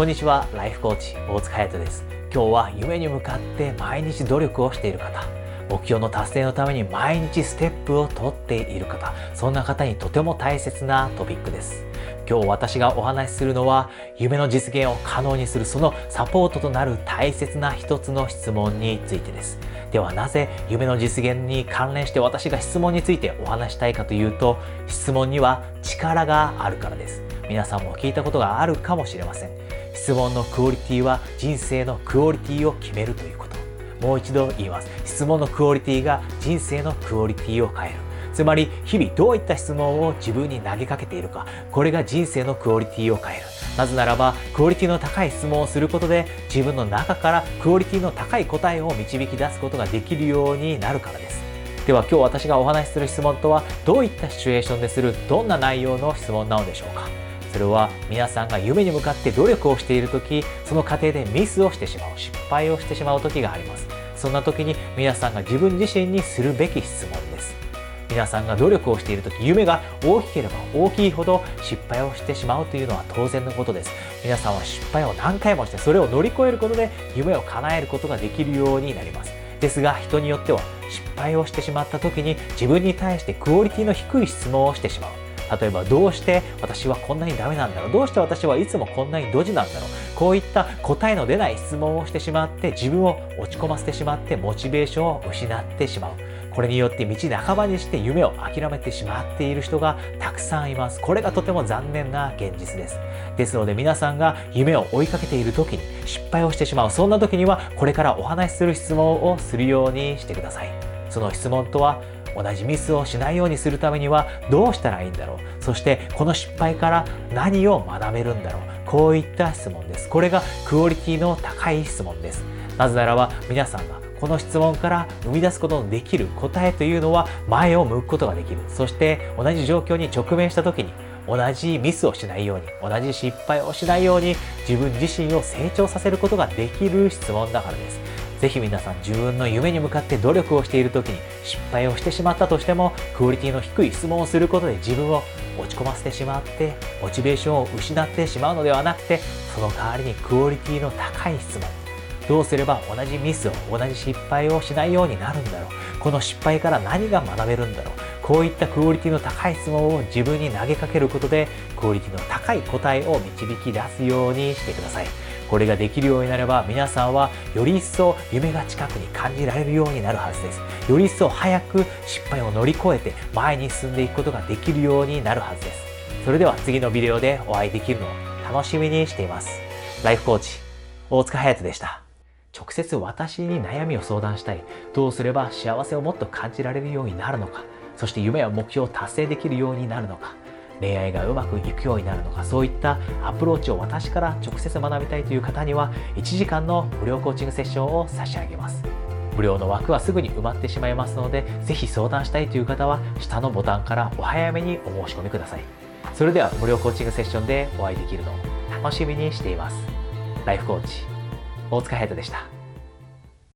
こんにちはライフコーチ大塚隼人です。今日は夢に向かって毎日努力をしている方。目標の達成のために毎日ステップを取っている方。そんな方にとても大切なトピックです。今日私がお話しするのは夢の実現を可能にするそのサポートとなる大切な一つの質問についてです。ではなぜ夢の実現に関連して私が質問についてお話したいかというと質問には力があるからです。皆さんも聞いたことがあるかもしれません。質問のクオリティは人生のクオリティを決めるということ。もう一度言います。質問のクオリティが人生のクオリティを変える。つまり日々どういった質問を自分に投げかけているか。これが人生のクオリティを変える。なぜならばクオリティの高い質問をすることで自分の中からクオリティの高い答えを導き出すことができるようになるからです。では今日私がお話しする質問とはどういったシチュエーションでするどんな内容の質問なのでしょうか。それは皆さんが夢に向かって努力をしている時その過程でミスをしてしまう失敗をしてしまう時があります。そんな時に皆さんが自分自身にするべき質問です。皆さんが努力をしている時夢が大きければ大きいほど失敗をしてしまうというのは当然のことです。皆さんは失敗を何回もしてそれを乗り越えることで夢を叶えることができるようになります。ですが人によっては失敗をしてしまった時に自分に対してクオリティの低い質問をしてしまう。例えばどうして私はこんなにダメなんだろう？どうして私はいつもこんなにドジなんだろう？こういった答えの出ない質問をしてしまって自分を落ち込ませてしまってモチベーションを失ってしまう。これによって道半ばにして夢を諦めてしまっている人がたくさんいます。これがとても残念な現実です。ですので皆さんが夢を追いかけている時に失敗をしてしまう。そんな時にはこれからお話しする質問をするようにしてください。その質問とは同じミスをしないようにするためにはどうしたらいいんだろう。そしてこの失敗から何を学べるんだろう。こういった質問です。これがクオリティの高い質問です。なぜならば皆さんがこの質問から生み出すことのできる答えというのは前を向くことができる。そして同じ状況に直面した時に同じミスをしないように同じ失敗をしないように自分自身を成長させることができる質問だからです。ぜひ皆さん自分の夢に向かって努力をしている時に失敗をしてしまったとしてもクオリティの低い質問をすることで自分を落ち込ませてしまってモチベーションを失ってしまうのではなくてその代わりにクオリティの高い質問。どうすれば同じミスを同じ失敗をしないようになるんだろう。この失敗から何が学べるんだろう。こういったクオリティの高い質問を自分に投げかけることでクオリティの高い答えを導き出すようにしてください。これができるようになれば皆さんはより一層夢が近くに感じられるようになるはずです。より一層早く失敗を乗り越えて前に進んでいくことができるようになるはずです。それでは次のビデオでお会いできるのを楽しみにしています。ライフコーチ大塚隼人でした。直接私に悩みを相談したい。どうすれば幸せをもっと感じられるようになるのか。そして夢や目標を達成できるようになるのか。恋愛がうまくいくようになるのかそういったアプローチを私から直接学びたいという方には1時間の無料コーチングセッションを差し上げます。無料の枠はすぐに埋まってしまいますのでぜひ相談したいという方は下のボタンからお早めにお申し込みください。それでは無料コーチングセッションでお会いできるのを楽しみにしています。ライフコーチ大塚隼人でした。